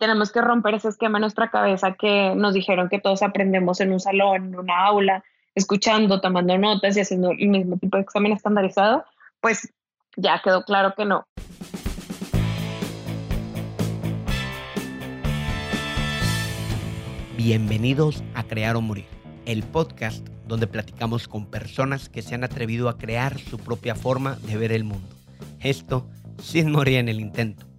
tenemos que romper ese esquema en nuestra cabeza que nos dijeron que todos aprendemos en un salón, en una aula, escuchando, tomando notas y haciendo el mismo tipo de examen estandarizado, pues ya quedó claro que no. Bienvenidos a Crear o Morir, el podcast donde platicamos con personas que se han atrevido a crear su propia forma de ver el mundo. Esto sin morir en el intento.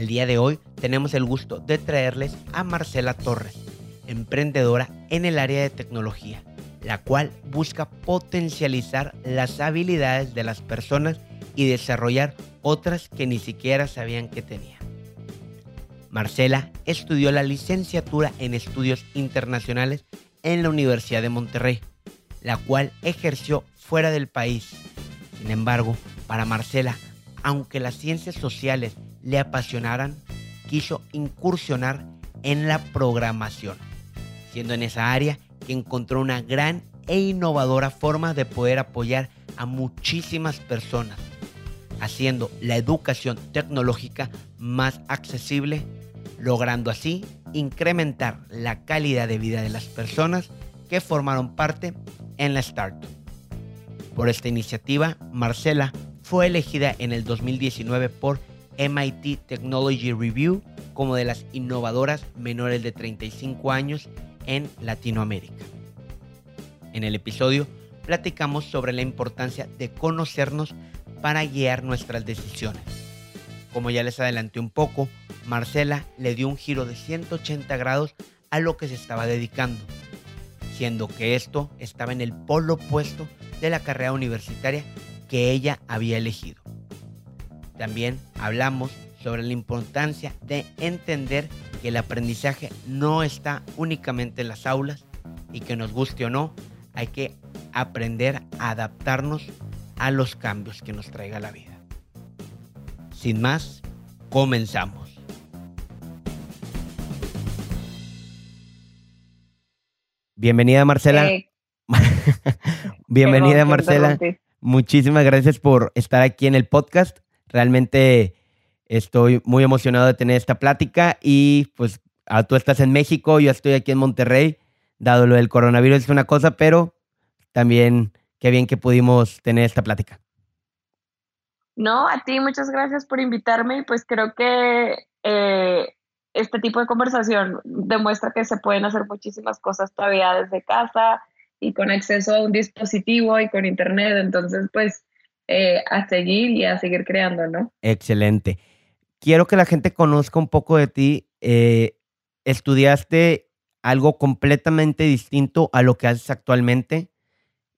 El día de hoy tenemos el gusto de traerles a Marcela Torres, emprendedora en el área de tecnología, la cual busca potencializar las habilidades de las personas y desarrollar otras que ni siquiera sabían que tenían. Marcela estudió la licenciatura en estudios internacionales en la Universidad de Monterrey, la cual ejerció fuera del país. Sin embargo, para Marcela, aunque las ciencias sociales le apasionaran, quiso incursionar en la programación, siendo en esa área que encontró una gran e innovadora forma de poder apoyar a muchísimas personas, haciendo la educación tecnológica más accesible, logrando así incrementar la calidad de vida de las personas que formaron parte en la startup. Por esta iniciativa, Marcela fue elegida en el 2019 por MIT Technology Review como de las innovadoras menores de 35 años en Latinoamérica. En el episodio platicamos sobre la importancia de conocernos para guiar nuestras decisiones. Como ya les adelanté un poco, Marcela le dio un giro de 180 grados a lo que se estaba dedicando, siendo que esto estaba en el polo opuesto de la carrera universitaria que ella había elegido. También hablamos sobre la importancia de entender que el aprendizaje no está únicamente en las aulas y que nos guste o no, hay que aprender a adaptarnos a los cambios que nos traiga la vida. Sin más, comenzamos. Bienvenida Marcela. Eh, Bienvenida Marcela. Muchísimas gracias por estar aquí en el podcast. Realmente estoy muy emocionado de tener esta plática y pues ah, tú estás en México, yo estoy aquí en Monterrey, dado lo del coronavirus es una cosa, pero también qué bien que pudimos tener esta plática. No, a ti muchas gracias por invitarme y pues creo que eh, este tipo de conversación demuestra que se pueden hacer muchísimas cosas todavía desde casa y con acceso a un dispositivo y con internet, entonces pues eh, a seguir y a seguir creando, ¿no? Excelente. Quiero que la gente conozca un poco de ti. Eh, estudiaste algo completamente distinto a lo que haces actualmente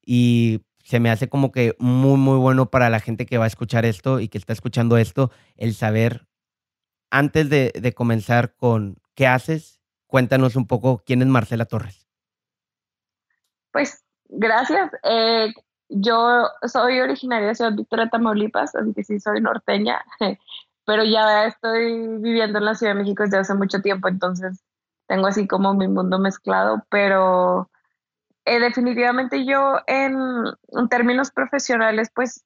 y se me hace como que muy, muy bueno para la gente que va a escuchar esto y que está escuchando esto, el saber, antes de, de comenzar con qué haces, cuéntanos un poco quién es Marcela Torres. Pues gracias. Eh, yo soy originaria de Ciudad Victoria, Tamaulipas, así que sí soy norteña, pero ya estoy viviendo en la Ciudad de México desde hace mucho tiempo, entonces tengo así como mi mundo mezclado, pero eh, definitivamente yo en, términos profesionales, pues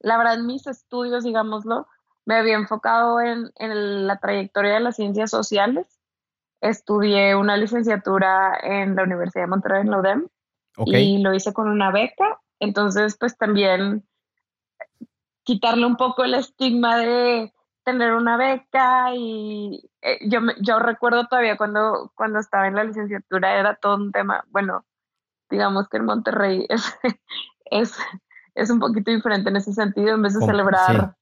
la verdad mis estudios, digámoslo, me había enfocado en, la trayectoria de las ciencias sociales. Estudié una licenciatura en la Universidad de Monterrey, en la Y lo hice con una beca. Entonces, pues también quitarle un poco el estigma de tener una beca y eh, yo, me- yo recuerdo todavía cuando, cuando estaba en la licenciatura era todo un tema, bueno, digamos que en Monterrey es, es, es un poquito diferente en ese sentido, en vez de celebrar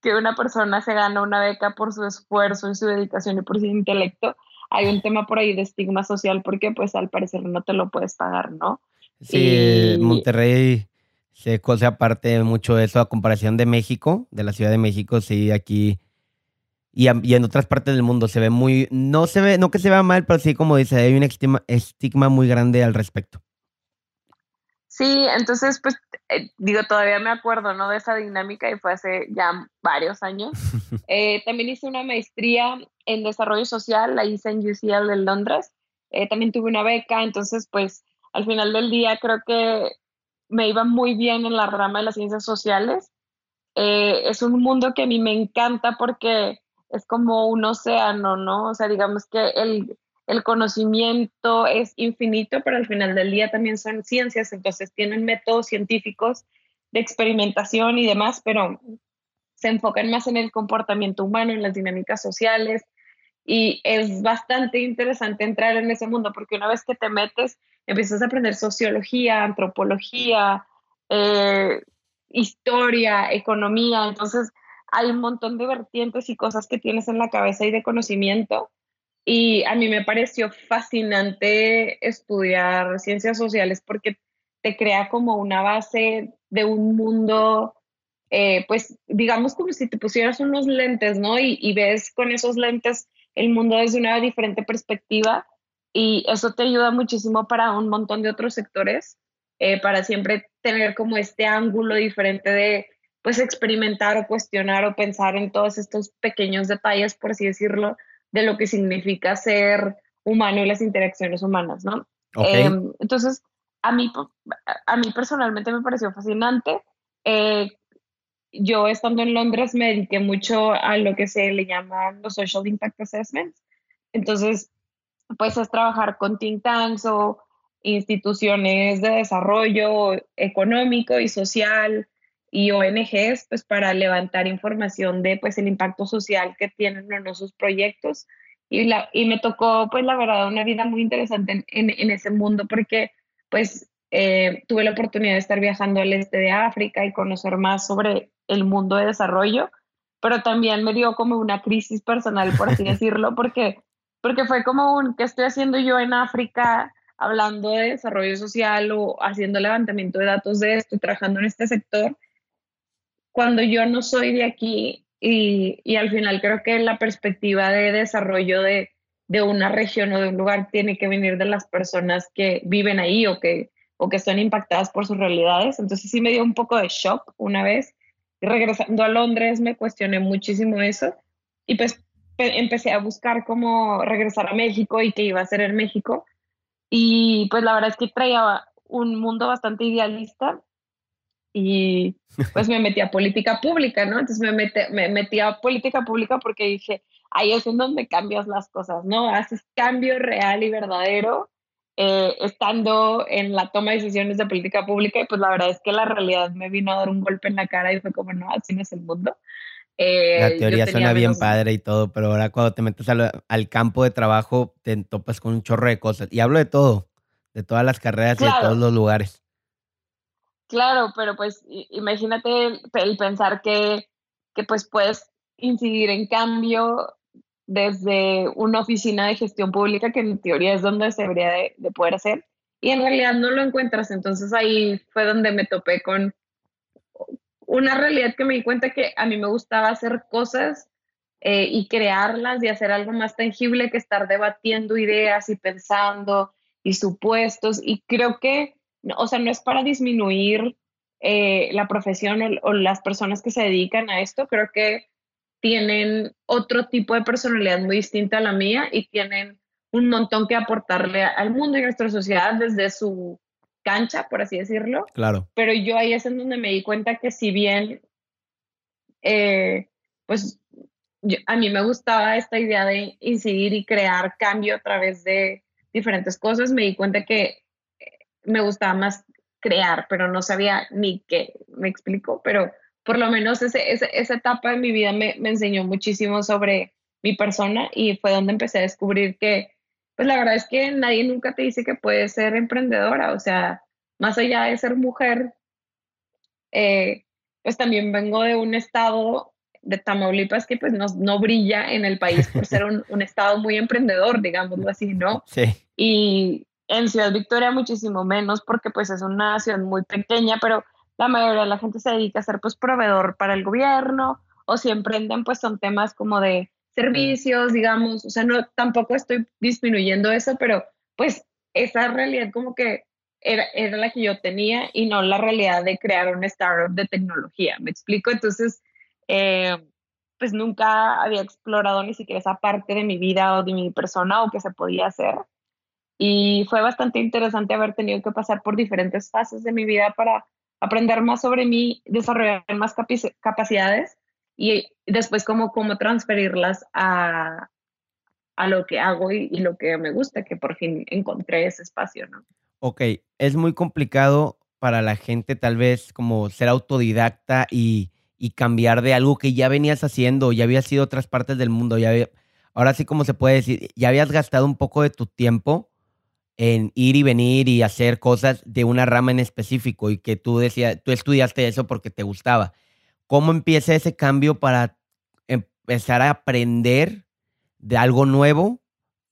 que una persona se gana una beca por su esfuerzo y su dedicación y por su intelecto, hay un tema por ahí de estigma social porque pues al parecer no te lo puedes pagar, ¿no? Sí, Y- Monterrey se cose aparte mucho de eso a comparación de México, de la Ciudad de México, sí, aquí y, a- y en otras partes del mundo se ve muy, no se ve, no que se vea mal, pero sí como dice, hay un estigma, estigma muy grande al respecto. Sí, entonces, pues, eh, digo, todavía me acuerdo, ¿no? De esa dinámica y fue hace ya varios años. Eh, también hice una maestría en desarrollo social, la hice en UCL de Londres. Eh, también tuve una beca, entonces, pues, al final del día creo que me iba muy bien en la rama de las ciencias sociales. Eh, es un mundo que a mí me encanta porque es como un océano, ¿no? O sea, digamos que el, el conocimiento es infinito, pero al final del día también son ciencias, entonces tienen métodos científicos de experimentación y demás, pero se enfocan más en el comportamiento humano, en las dinámicas sociales, y es bastante interesante entrar en ese mundo porque una vez que te metes, empiezas a aprender sociología, antropología, eh, historia, economía, entonces hay un montón de vertientes y cosas que tienes en la cabeza y de conocimiento. Y a mí me pareció fascinante estudiar ciencias sociales porque te crea como una base de un mundo, eh, pues digamos como si te pusieras unos lentes, ¿no? Y, ves con esos lentes el mundo desde una diferente perspectiva y eso te ayuda muchísimo para un montón de otros sectores, eh, para siempre tener como este ángulo diferente de pues experimentar o cuestionar o pensar en todos estos pequeños detalles, por así decirlo, de lo que significa ser humano y las interacciones humanas, ¿no? Em, entonces, a mí, a mí personalmente me pareció fascinante. Eh, yo estando en Londres me dediqué mucho a lo que se le llaman los Social Impact Assessments. Entonces, pues es trabajar con think tanks o instituciones de desarrollo económico y social y ONGs, pues para levantar información de pues el impacto social que tienen en sus proyectos. Y, la, y me tocó, pues la verdad, una vida muy interesante en, en, ese mundo porque pues eh, tuve la oportunidad de estar viajando al este de África y conocer más sobre el mundo de desarrollo, pero también me dio como una crisis personal, por así decirlo, porque, porque fue como un, ¿qué estoy haciendo yo en África hablando de desarrollo social o haciendo levantamiento de datos de esto, trabajando en este sector, cuando yo no soy de aquí y, y al final creo que la perspectiva de desarrollo de, de una región o de un lugar tiene que venir de las personas que viven ahí o que, o que están impactadas por sus realidades. Entonces sí me dio un poco de shock una vez regresando a Londres me cuestioné muchísimo eso y pues empecé a buscar cómo regresar a México y qué iba a hacer en México. Y pues la verdad es que traía un mundo bastante idealista y pues me metí a política pública, ¿no? Entonces me, metí, me metí a política pública porque dije, ahí es en donde cambias las cosas, ¿no? Haces cambio real y verdadero eh, estando en la toma de decisiones de política pública y pues la verdad es que la realidad me vino a dar un golpe en la cara y fue como, no, así no es el mundo. Eh, la teoría suena bien padre y todo, pero ahora cuando te metes al, al, campo de trabajo te topas con un chorro de cosas. Y hablo de todo, de todas las carreras y de todos los lugares. Claro, pero pues imagínate el, pensar que, que pues puedes incidir en cambio desde una oficina de gestión pública, que en teoría es donde se debería de, poder hacer, y en realidad no lo encuentras. Entonces ahí fue donde me topé con una realidad que me di cuenta que a mí me gustaba hacer cosas eh, y crearlas y hacer algo más tangible que estar debatiendo ideas y pensando y supuestos. Y creo que, o sea, no es para disminuir eh, la profesión o, las personas que se dedican a esto, creo que tienen otro tipo de personalidad muy distinta a la mía y tienen un montón que aportarle al mundo y a nuestra sociedad desde su cancha, por así decirlo. Claro. Pero yo ahí es en donde me di cuenta que si bien, eh, pues a mí me gustaba esta idea de incidir y crear cambio a través de diferentes cosas, me di cuenta que me gustaba más crear, pero no sabía ni qué, me explico, pero por lo menos ese, esa etapa de mi vida me, me, enseñó muchísimo sobre mi persona y fue donde empecé a descubrir que, pues la verdad es que nadie nunca te dice que puedes ser emprendedora, o sea, más allá de ser mujer, eh, pues también vengo de un estado de Tamaulipas que pues no, no brilla en el país por ser un, un estado muy emprendedor, digámoslo así, ¿no? Sí. Y en Ciudad Victoria muchísimo menos porque pues es una ciudad muy pequeña, pero la mayoría de la gente se dedica a ser pues proveedor para el gobierno o si emprenden pues son temas como de servicios, digamos, o sea, no tampoco estoy disminuyendo eso, pero pues esa realidad como que era, era la que yo tenía y no la realidad de crear un startup de tecnología, ¿me explico? Entonces, eh, pues nunca había explorado ni siquiera esa parte de mi vida o de mi persona o que se podía hacer. Y fue bastante interesante haber tenido que pasar por diferentes fases de mi vida para aprender más sobre mí, desarrollar más capacidades y después cómo, cómo transferirlas a, a lo que hago y, lo que me gusta, que por fin encontré ese espacio, ¿no? Ok, es muy complicado para la gente tal vez como ser autodidacta y, y cambiar de algo que ya venías haciendo, ya habías ido a otras partes del mundo, ya ahora sí como se puede decir, ya habías gastado un poco de tu tiempo en ir y venir y hacer cosas de una rama en específico y que tú decías, tú estudiaste eso porque te gustaba. ¿Cómo empieza ese cambio para empezar a aprender de algo nuevo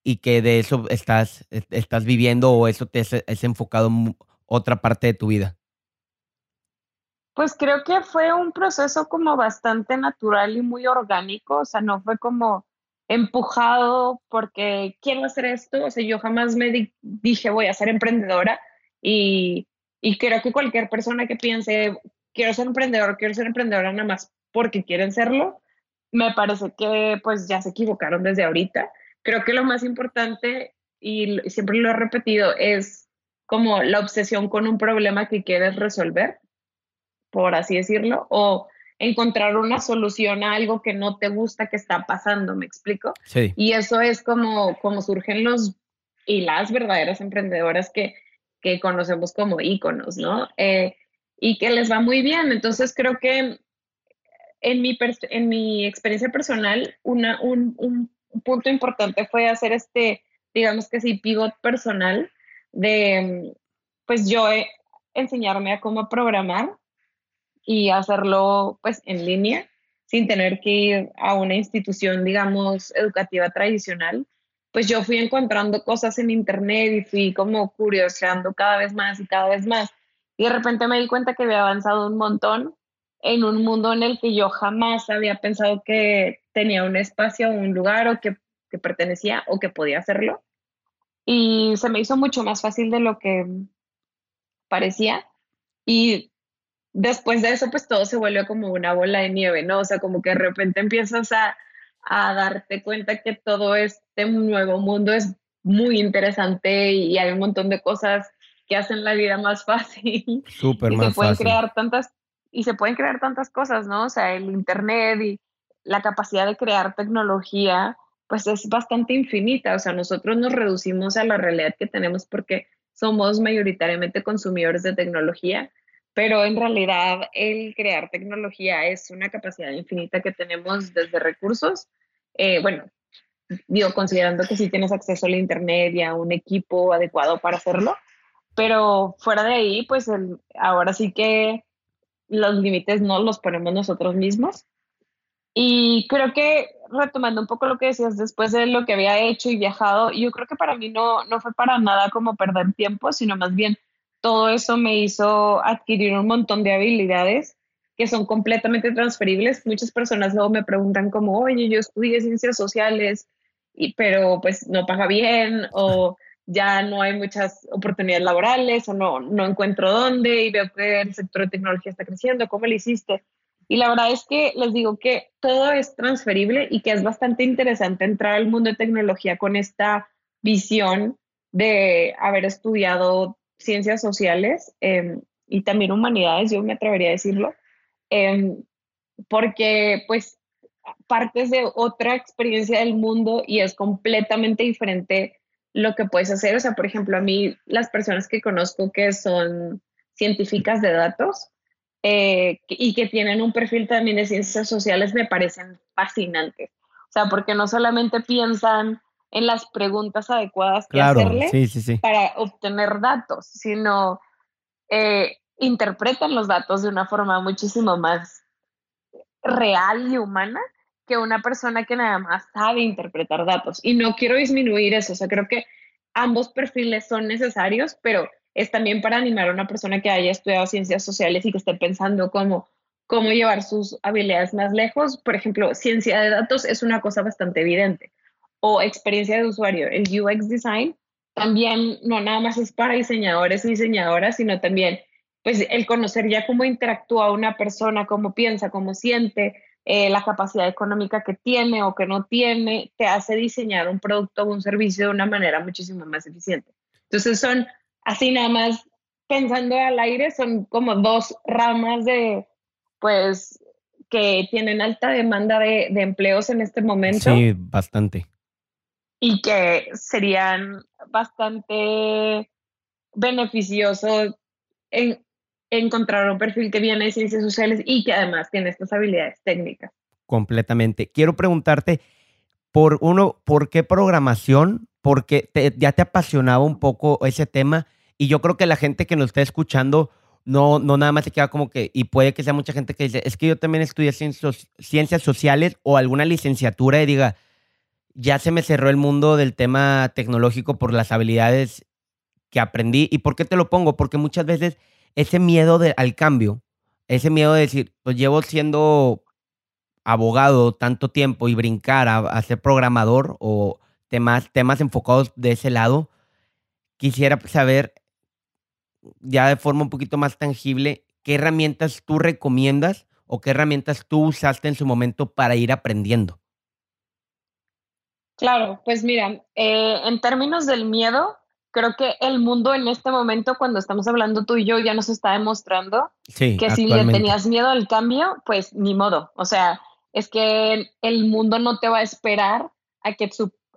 y que de eso estás, estás viviendo o eso te es, enfocado en otra parte de tu vida? Pues creo que fue un proceso como bastante natural y muy orgánico, o sea, no fue como empujado porque quiero hacer esto, o sea, yo jamás me dije voy a ser emprendedora y, creo que cualquier persona que piense quiero ser emprendedor, quiero ser emprendedora nada más porque quieren serlo, me parece que pues ya se equivocaron desde ahorita. Creo que lo más importante, y siempre lo he repetido, es como la obsesión con un problema que quieres resolver, por así decirlo, o encontrar una solución a algo que no te gusta que está pasando, ¿me explico? Sí. Y eso es como, como surgen los y las verdaderas emprendedoras que, que conocemos como íconos, ¿no? Eh, y que les va muy bien. Entonces creo que en mi, en mi experiencia personal, una, un, un, punto importante fue hacer este, digamos que sí, pivot personal de, pues yo eh, enseñarme a cómo programar y hacerlo pues en línea sin tener que ir a una institución, digamos, educativa tradicional. Pues yo fui encontrando cosas en internet y fui como curioseando cada vez más y cada vez más. Y de repente me di cuenta que había avanzado un montón en un mundo en el que yo jamás había pensado que tenía un espacio, un lugar o que, que pertenecía o que podía hacerlo. Y se me hizo mucho más fácil de lo que parecía. Y después de eso, pues todo se vuelve como una bola de nieve, ¿no? O sea, como que de repente empiezas a, a darte cuenta que todo este nuevo mundo es muy interesante y hay un montón de cosas que hacen la vida más fácil. Súper y más se pueden fácil. crear tantas y se pueden crear tantas cosas, ¿no? O sea, el Internet y la capacidad de crear tecnología, pues es bastante infinita. O sea, nosotros nos reducimos a la realidad que tenemos porque somos mayoritariamente consumidores de tecnología, pero en realidad el crear tecnología es una capacidad infinita que tenemos desde recursos. Eh, bueno, digo, considerando que si tienes acceso al Internet y a un equipo adecuado para hacerlo, pero fuera de ahí, pues ahora sí que los límites no los ponemos nosotros mismos. Y creo que retomando un poco lo que decías después de lo que había hecho y viajado, yo creo que para mí no, no fue para nada como perder tiempo, sino más bien todo eso me hizo adquirir un montón de habilidades que son completamente transferibles. Muchas personas luego me preguntan como, oye, yo estudié ciencias sociales, y, pero pues no paga bien o ya no hay muchas oportunidades laborales o no, no encuentro dónde y veo que el sector de tecnología está creciendo, ¿cómo lo hiciste? Y la verdad es que les digo que todo es transferible y que es bastante interesante entrar al mundo de tecnología con esta visión de haber estudiado ciencias sociales em, y también humanidades, yo me atrevería a decirlo, em, porque pues partes de otra experiencia del mundo y es completamente diferente lo que puedes hacer. O sea, por ejemplo, a mí las personas que conozco que son científicas de datos eh, y que tienen un perfil también de ciencias sociales me parecen fascinantes. O sea, porque no solamente piensan en las preguntas adecuadas que hacerle para obtener datos, sino eh, interpretan los datos de una forma muchísimo más real y humana que una persona que nada más sabe interpretar datos. Y no quiero disminuir eso, o sea, creo que ambos perfiles son necesarios, pero es también para animar a una persona que haya estudiado ciencias sociales y que esté pensando cómo, cómo llevar sus habilidades más lejos. Por ejemplo, ciencia de datos es una cosa bastante evidente. O experiencia de usuario, el UX design también no nada más es para diseñadores y diseñadoras, sino también pues el conocer ya cómo interactúa una persona, cómo piensa, cómo siente, eh, la capacidad económica que tiene o que no tiene, te hace diseñar un producto o un servicio de una manera muchísimo más eficiente. Entonces son así nada más pensando al aire, son como dos ramas de, pues, que tienen alta demanda de, de empleos en este momento. Sí, bastante. Y que serían bastante beneficiosos en encontrar un perfil que viene de ciencias sociales y que además tiene estas habilidades técnicas. Completamente. Quiero preguntarte, por uno, ¿por qué programación? Porque ya te apasionaba un poco ese tema y yo creo que la gente que nos está escuchando no, no nada más se queda como que, y puede que sea mucha gente que dice, es que yo también estudié ciencias, ciencias sociales o alguna licenciatura y diga, ya se me cerró el mundo del tema tecnológico por las habilidades que aprendí. ¿Y por qué te lo pongo? Porque muchas veces ese miedo de, al cambio, ese miedo de decir, pues llevo siendo abogado tanto tiempo y brincar a, ser programador o temas, temas enfocados de ese lado, quisiera saber ya de forma un poquito más tangible qué herramientas tú recomiendas o qué herramientas tú usaste en su momento para ir aprendiendo. Claro, pues mira, eh, en términos del miedo, creo que el mundo en este momento, cuando estamos hablando tú y yo, ya nos está demostrando que si le tenías miedo al cambio, pues ni modo. O sea, es que el mundo no te va a esperar a que,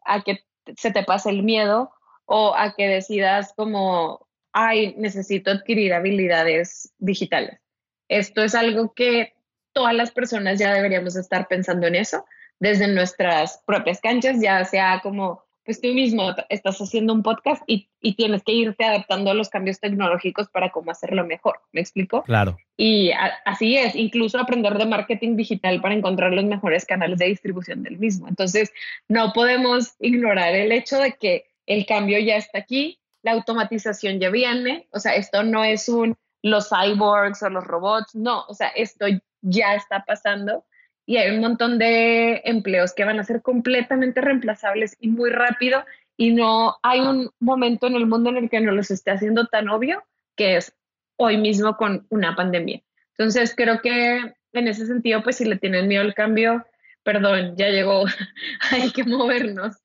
a que se te pase el miedo o a que decidas como, ay, necesito adquirir habilidades digitales. Esto es algo que todas las personas ya deberíamos estar pensando en eso desde nuestras propias canchas, ya sea como, pues tú mismo estás haciendo un podcast y, tienes que irte adaptando a los cambios tecnológicos para cómo hacerlo mejor, ¿me explico? Claro. Y así es, incluso aprender de marketing digital para encontrar los mejores canales de distribución del mismo. Entonces, no podemos ignorar el hecho de que el cambio ya está aquí, la automatización ya viene, o sea, esto no es un los cyborgs o los robots, no, o sea, esto ya está pasando y hay un montón de empleos que van a ser completamente reemplazables y muy rápido y no hay un momento en el mundo en el que no los esté haciendo tan obvio que es hoy mismo con una pandemia. Entonces creo que en ese sentido, pues si le tienen miedo al cambio, perdón, ya llegó, hay que movernos.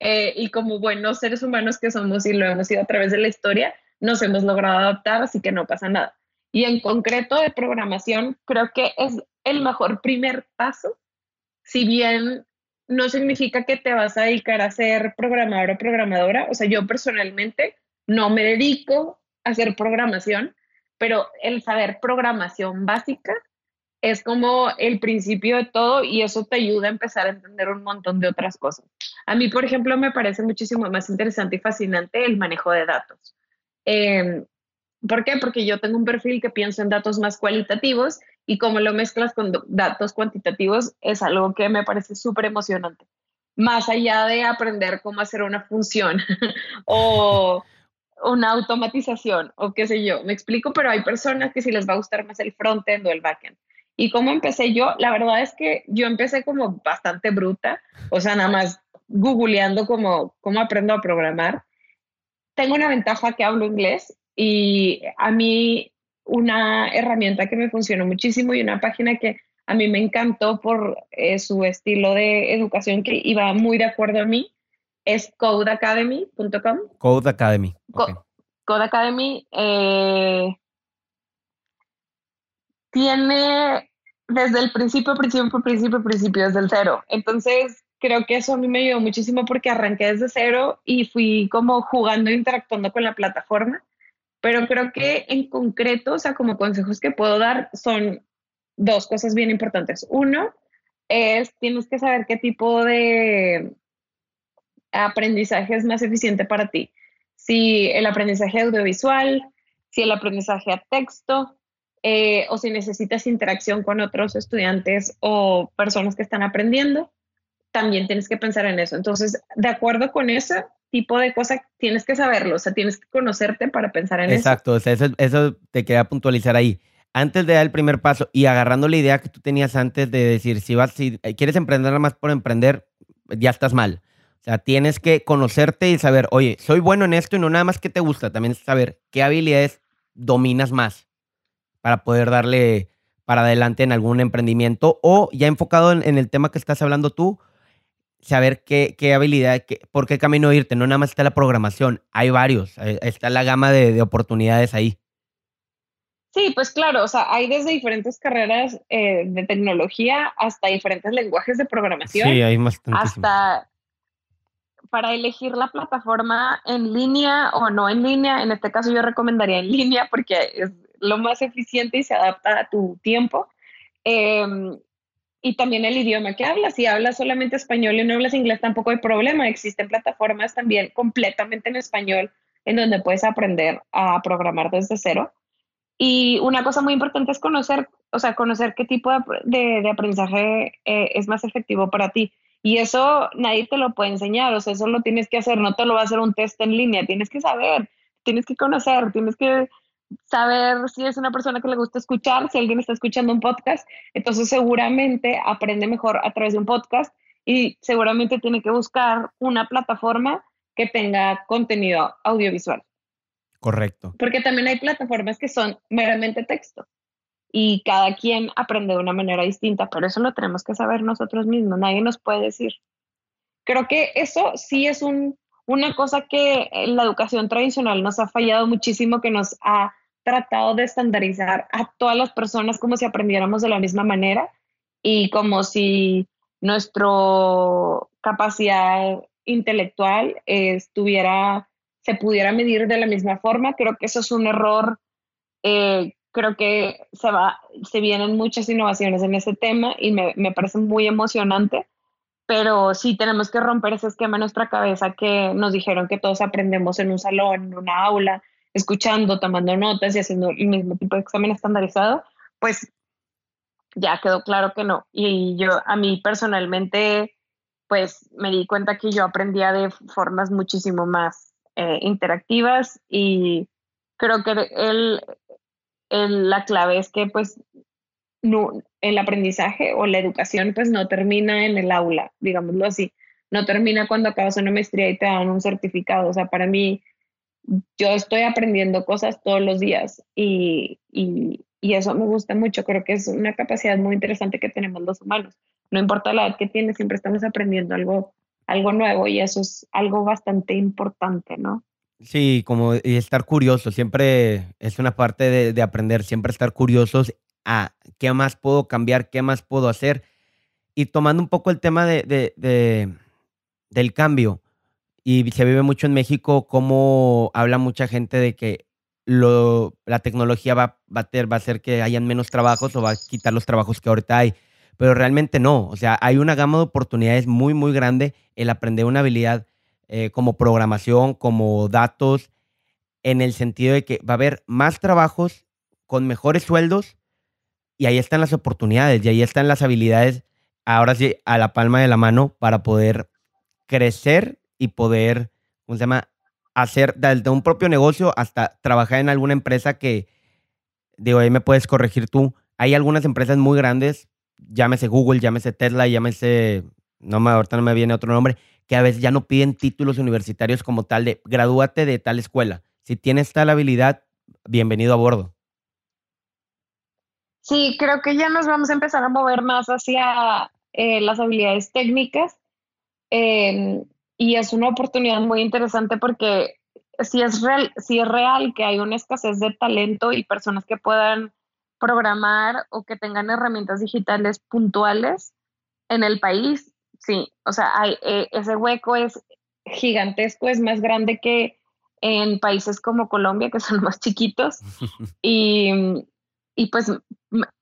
Eh, y como buenos seres humanos que somos y lo hemos ido a través de la historia, nos hemos logrado adaptar, así que no pasa nada. Y en concreto de programación, creo que es el mejor primer paso, si bien no significa que te vas a dedicar a ser programador o programadora. O sea, yo personalmente no me dedico a hacer programación, pero el saber programación básica es como el principio de todo y eso te ayuda a empezar a entender un montón de otras cosas. A mí, por ejemplo, me parece muchísimo más interesante y fascinante el manejo de datos. Em, ¿Por qué? Porque yo tengo un perfil que pienso en datos más cualitativos y como lo mezclas con datos cuantitativos es algo que me parece súper emocionante. Más allá de aprender cómo hacer una función o una automatización o qué sé yo, me explico, pero hay personas que sí les va a gustar más el frontend o el backend. ¿Y cómo empecé yo? La verdad es que yo empecé como bastante bruta, o sea, nada más googleando cómo, cómo aprendo a programar. Tengo una ventaja que hablo inglés y a mí una herramienta que me funcionó muchísimo y una página que a mí me encantó por eh, su estilo de educación que iba muy de acuerdo a mí es codeacademy.com. Code Academy. Code Academy eh, tiene desde el principio, principio, principio, principio, desde el cero. Entonces, creo que eso a mí me ayudó muchísimo porque arranqué desde cero y fui como jugando, interactuando con la plataforma pero creo que en concreto, o sea, como consejos que puedo dar son dos cosas bien importantes. Uno es, tienes que saber qué tipo de aprendizaje es más eficiente para ti. Si el aprendizaje audiovisual, si el aprendizaje a texto, eh, o si necesitas interacción con otros estudiantes o personas que están aprendiendo, también tienes que pensar en eso. Entonces, de acuerdo con eso, tipo de cosa tienes que saberlo, o sea, tienes que conocerte para pensar en Exacto, eso. Exacto, eso, te quería puntualizar ahí. Antes de dar el primer paso y agarrando la idea que tú tenías antes de decir, si vas, si quieres emprender nada más por emprender, ya estás mal. O sea, tienes que conocerte y saber, oye, soy bueno en esto y no nada más que te gusta, también saber qué habilidades dominas más para poder darle para adelante en algún emprendimiento o ya enfocado en el tema que estás hablando tú, saber qué, qué habilidad, qué, por qué camino irte. No nada más está la programación, hay varios, está la gama de, oportunidades ahí. Sí, pues claro, o sea, hay desde diferentes carreras eh, de tecnología hasta diferentes lenguajes de programación. Sí, hay más. Hasta para elegir la plataforma en línea o no en línea, en este caso yo recomendaría en línea porque es lo más eficiente y se adapta a tu tiempo. Em, y también el idioma que hablas. Si hablas solamente español y no hablas inglés, tampoco hay problema. Existen plataformas también completamente en español en donde puedes aprender a programar desde cero. Y una cosa muy importante es conocer, o sea, conocer qué tipo de, de, aprendizaje eh, es más efectivo para ti. Y eso nadie te lo puede enseñar, o sea, eso lo tienes que hacer, no te lo va a hacer un test en línea, tienes que saber, tienes que conocer, tienes que saber si es una persona que le gusta escuchar, si alguien está escuchando un podcast, entonces seguramente aprende mejor a través de un podcast y seguramente tiene que buscar una plataforma que tenga contenido audiovisual. Correcto. Porque también hay plataformas que son meramente texto y cada quien aprende de una manera distinta, pero eso lo tenemos que saber nosotros mismos, nadie nos puede decir. Creo que eso sí es un, una cosa que la educación tradicional nos ha fallado muchísimo, que nos ha tratado de estandarizar a todas las personas como si aprendiéramos de la misma manera y como si nuestra capacidad intelectual estuviera, se pudiera medir de la misma forma. Creo que eso es un error. Eh, creo que se, va, se vienen muchas innovaciones en ese tema y me, me parece muy emocionante, pero sí tenemos que romper ese esquema en nuestra cabeza que nos dijeron que todos aprendemos en un salón, en una aula, escuchando, tomando notas y haciendo el mismo tipo de examen estandarizado, pues ya quedó claro que no. Y yo, a mí personalmente, pues me di cuenta que yo aprendía de formas muchísimo más eh, interactivas y creo que el, la clave es que pues no, el aprendizaje o la educación pues no termina en el aula, digámoslo así. No termina cuando acabas una maestría y te dan un certificado. O sea, para mí yo estoy aprendiendo cosas todos los días y, y, eso me gusta mucho. Creo que es una capacidad muy interesante que tenemos los humanos. No importa la edad que tienes, siempre estamos aprendiendo algo, algo nuevo y eso es algo bastante importante, ¿no? Sí, como estar curioso, siempre es una parte de, de aprender, siempre estar curiosos a qué más puedo cambiar, qué más puedo hacer. Y tomando un poco el tema de, de del cambio, y se vive mucho en México como habla mucha gente de que lo, la tecnología va, va, a va a hacer que hayan menos trabajos o va a quitar los trabajos que ahorita hay. Pero realmente no. O sea, hay una gama de oportunidades muy, muy grande el aprender una habilidad eh, como programación, como datos, en el sentido de que va a haber más trabajos con mejores sueldos y ahí están las oportunidades y ahí están las habilidades, ahora sí, a la palma de la mano para poder crecer y poder, ¿cómo se llama? Hacer desde un propio negocio hasta trabajar en alguna empresa que, digo, ahí me puedes corregir tú. Hay algunas empresas muy grandes, llámese Google, llámese Tesla, llámese, no me, ahorita no me viene otro nombre, que a veces ya no piden títulos universitarios como tal de gradúate de tal escuela. Si tienes tal habilidad, bienvenido a bordo. Sí, creo que ya nos vamos a empezar a mover más hacia eh, las habilidades técnicas. Eh, y es una oportunidad muy interesante porque si es real, si es real que hay una escasez de talento y personas que puedan programar o que tengan herramientas digitales puntuales en el país, sí, o sea, hay, eh, ese hueco es gigantesco, es más grande que en países como Colombia, que son más chiquitos, y, y pues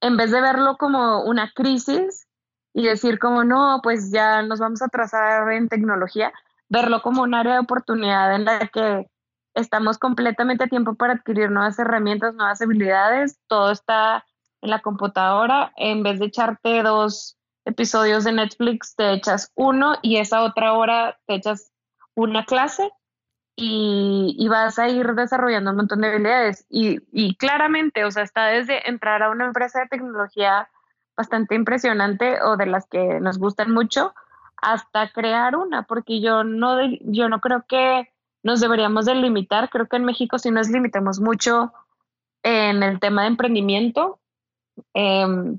en vez de verlo como una crisis y decir como no, pues ya nos vamos a trazar en tecnología, verlo como un área de oportunidad en la que estamos completamente a tiempo para adquirir nuevas herramientas, nuevas habilidades, todo está en la computadora, en vez de echarte dos episodios de Netflix, te echas uno y esa otra hora te echas una clase y, vas a ir desarrollando un montón de habilidades. Y, y, claramente, o sea, está desde entrar a una empresa de tecnología bastante impresionante o de las que nos gustan mucho, hasta crear una, porque yo no, yo no creo que nos deberíamos delimitar, creo que en México sí nos limitamos mucho en el tema de emprendimiento, em,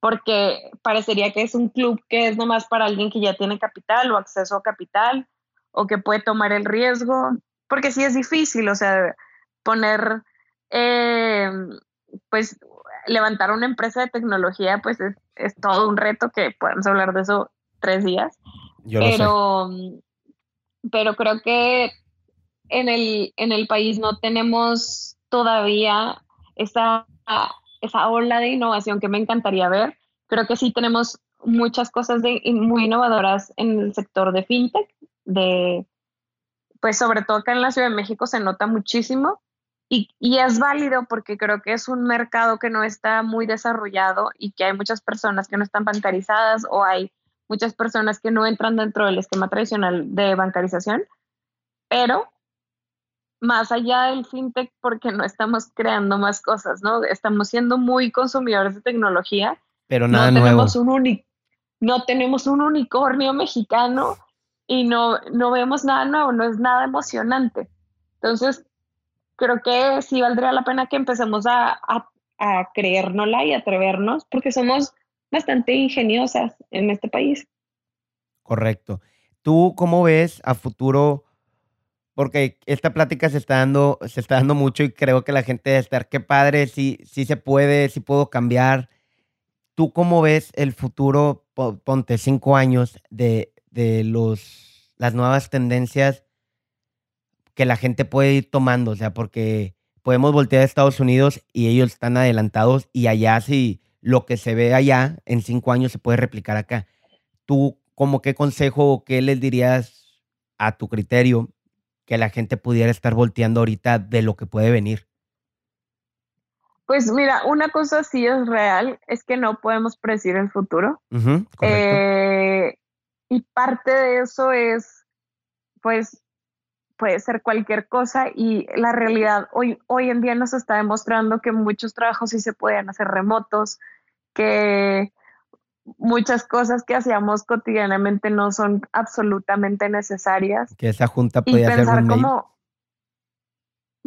porque parecería que es un club que es nomás para alguien que ya tiene capital o acceso a capital o que puede tomar el riesgo, porque sí es difícil, o sea, poner, em, pues levantar una empresa de tecnología, pues es, todo un reto que podemos hablar de eso tres días. pero, pero creo que en el, en el país no tenemos todavía esa, esa ola de innovación que me encantaría ver. Creo que sí tenemos muchas cosas de, muy innovadoras en el sector de fintech, de, pues sobre todo acá en la Ciudad de México se nota muchísimo y, y, es válido porque creo que es un mercado que no está muy desarrollado y que hay muchas personas que no están bancarizadas o hay muchas personas que no entran dentro del esquema tradicional de bancarización, pero más allá del fintech porque no estamos creando más cosas, ¿no? Estamos siendo muy consumidores de tecnología. Pero nada no nuevo. Tenemos un no tenemos un unicornio mexicano y no, no vemos nada nuevo, no es nada emocionante. Entonces, creo que sí valdría la pena que empecemos a, a, a creérnosla y atrevernos porque somos bastante ingeniosas en este país. Correcto. ¿Tú cómo ves a futuro? Porque esta plática se está dando, se está dando mucho y creo que la gente debe estar, qué padre, sí, sí se puede, sí puedo cambiar. ¿Tú cómo ves el futuro, ponte cinco años, de, de los, las nuevas tendencias que la gente puede ir tomando? O sea, porque podemos voltear a Estados Unidos y ellos están adelantados y allá sí lo que se ve allá en cinco años se puede replicar acá. ¿Tú como qué consejo o qué les dirías a tu criterio que la gente pudiera estar volteando ahorita de lo que puede venir? Pues mira, una cosa sí es real, es que no podemos predecir el futuro. Eh, y parte de eso es, pues, puede ser cualquier cosa y la realidad hoy, hoy en día nos está demostrando que muchos trabajos sí se pueden hacer remotos, que muchas cosas que hacíamos cotidianamente no son absolutamente necesarias. Que esa junta podía ser un mail.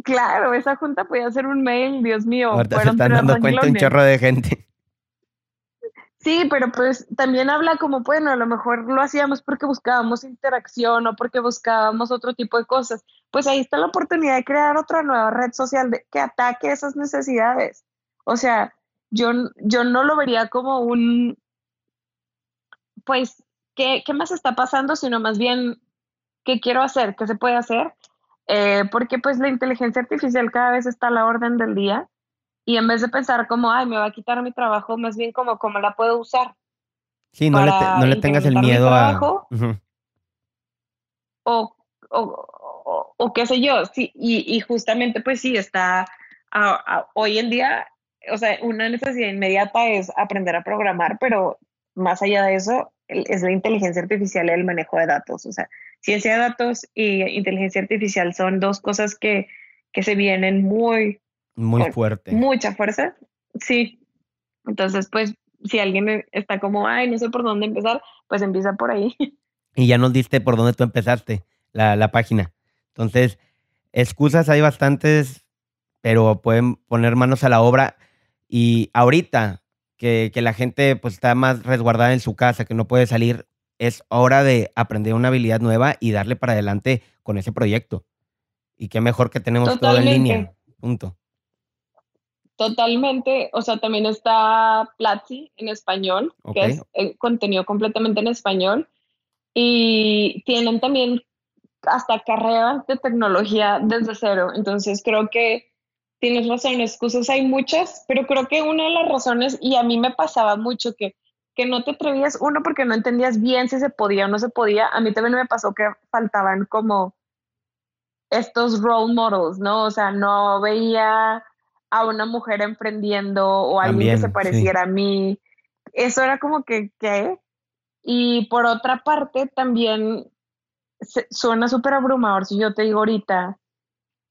Claro, esa junta podía ser un mail, Dios mío. Ahorita se están dando cuenta un chorro de gente. Sí, pero pues también habla como, bueno, a lo mejor lo hacíamos porque buscábamos interacción o porque buscábamos otro tipo de cosas. Pues ahí está la oportunidad de crear otra nueva red social que ataque esas necesidades. O sea, yo, yo no lo vería como un, pues, ¿qué, ¿qué, más está pasando? Sino más bien, ¿qué quiero hacer? ¿Qué se puede hacer? Eh, porque pues la inteligencia artificial cada vez está a la orden del día y en vez de pensar como, ay, me va a quitar mi trabajo, más bien como, ¿cómo la puedo usar? Sí, no, le, no le, tengas el miedo a... o, o, o, qué sé yo, sí, y, y justamente pues sí, está hoy en día o sea, una necesidad inmediata es aprender a programar, pero más allá de eso, es la inteligencia artificial y el manejo de datos. O sea, ciencia de datos y inteligencia artificial son dos cosas que, que se vienen muy... Muy fuerte. Mucha fuerza. Sí. Entonces, pues, si alguien está como, ay, no sé por dónde empezar, pues empieza por ahí. Y ya nos diste por dónde tú empezaste, la, la página. Entonces, excusas hay bastantes, pero pueden poner manos a la obra. Y ahorita que, la gente pues está más resguardada en su casa, que no puede salir, es hora de aprender una habilidad nueva y darle para adelante con ese proyecto. Y qué mejor que tenemos todo en línea. Punto. Totalmente. O sea, también está Platzi en español, que es el contenido completamente en español. Y tienen también hasta carreras de tecnología desde cero. Entonces creo que tienes razón, excusas hay muchas, pero creo que una de las razones, y a mí me pasaba mucho que, que no te atrevías, uno, porque no entendías bien si se podía o no se podía, a mí también me pasó que faltaban como estos role models, ¿no? O sea, no veía a una mujer emprendiendo o alguien que se pareciera a mí. Eso era como que, ¿qué? Y por otra parte, también suena súper abrumador si yo te digo ahorita,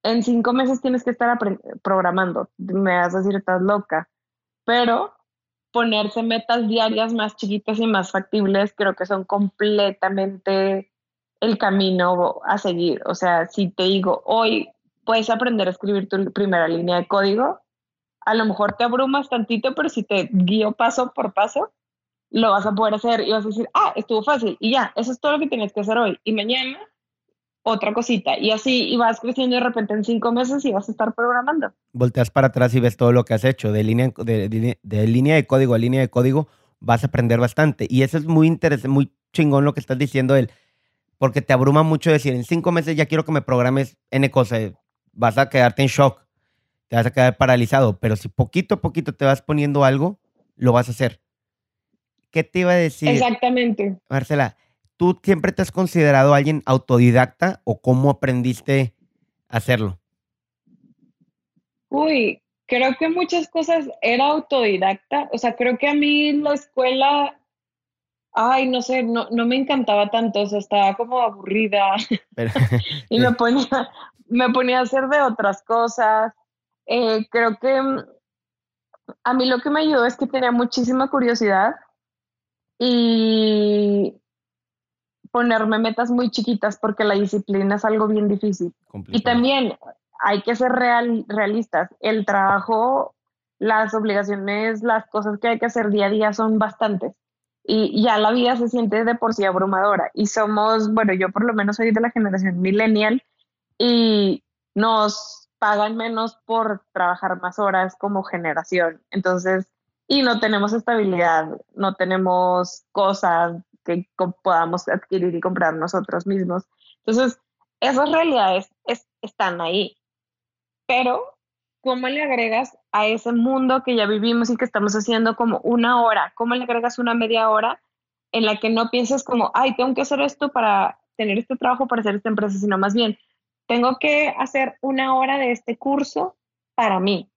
en cinco meses tienes que estar programando. Me vas a decir, estás loca. Pero ponerse metas diarias más chiquitas y más factibles creo que son completamente el camino a seguir. O sea, si te digo, hoy puedes aprender a escribir tu primera línea de código, a lo mejor te abrumas tantito, pero si te guío paso por paso, lo vas a poder hacer y vas a decir, ah, estuvo fácil y ya, eso es todo lo que tienes que hacer hoy. Y mañana otra cosita. Y así, y vas creciendo de repente en cinco meses y vas a estar programando. Volteas para atrás y ves todo lo que has hecho. De línea de, de, línea de código a línea de código vas a aprender bastante. Y eso es muy interesante, muy chingón lo que estás diciendo él. Porque te abruma mucho decir, en cinco meses ya quiero que me programes N cosas. Vas a quedarte en shock. Te vas a quedar paralizado. Pero si poquito a poquito te vas poniendo algo, lo vas a hacer. ¿Qué te iba a decir? Exactamente. Marcela, ¿tú siempre te has considerado alguien autodidacta o cómo aprendiste a hacerlo? Uy, creo que muchas cosas era autodidacta. O sea, creo que a mí la escuela, ay, no sé, no, no me encantaba tanto. O sea, estaba como aburrida. y me ponía, me ponía a hacer de otras cosas. Eh, creo que mm, a mí lo que me ayudó es que tenía muchísima curiosidad y ponerme metas muy chiquitas porque la disciplina es algo bien difícil. Y también hay que ser real, realistas. El trabajo, las obligaciones, las cosas que hay que hacer día a día son bastantes. Y ya la vida se siente de por sí abrumadora. Y somos, bueno, yo por lo menos soy de la generación millennial y nos pagan menos por trabajar más horas como generación. Entonces, y no tenemos estabilidad, no tenemos cosas que podamos adquirir y comprar nosotros mismos. Entonces, esas realidades están ahí. Pero, ¿cómo le agregas a ese mundo que ya vivimos y que estamos haciendo como una hora? ¿Cómo le agregas una media hora en la que no pienses como, ay, tengo que hacer esto para tener este trabajo, para hacer esta empresa, sino más bien, tengo que hacer una hora de este curso para mí,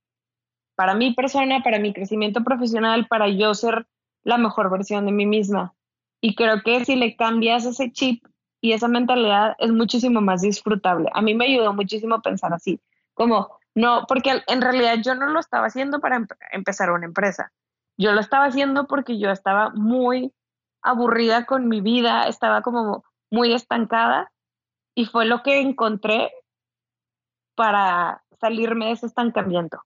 para mi persona, para mi crecimiento profesional, para yo ser la mejor versión de mí misma. Y creo que si le cambias ese chip y esa mentalidad es muchísimo más disfrutable. A mí me ayudó muchísimo pensar así, como, no, porque en realidad yo no lo estaba haciendo para empezar una empresa. Yo lo estaba haciendo porque yo estaba muy aburrida con mi vida, estaba como muy estancada y fue lo que encontré para salirme de ese estancamiento.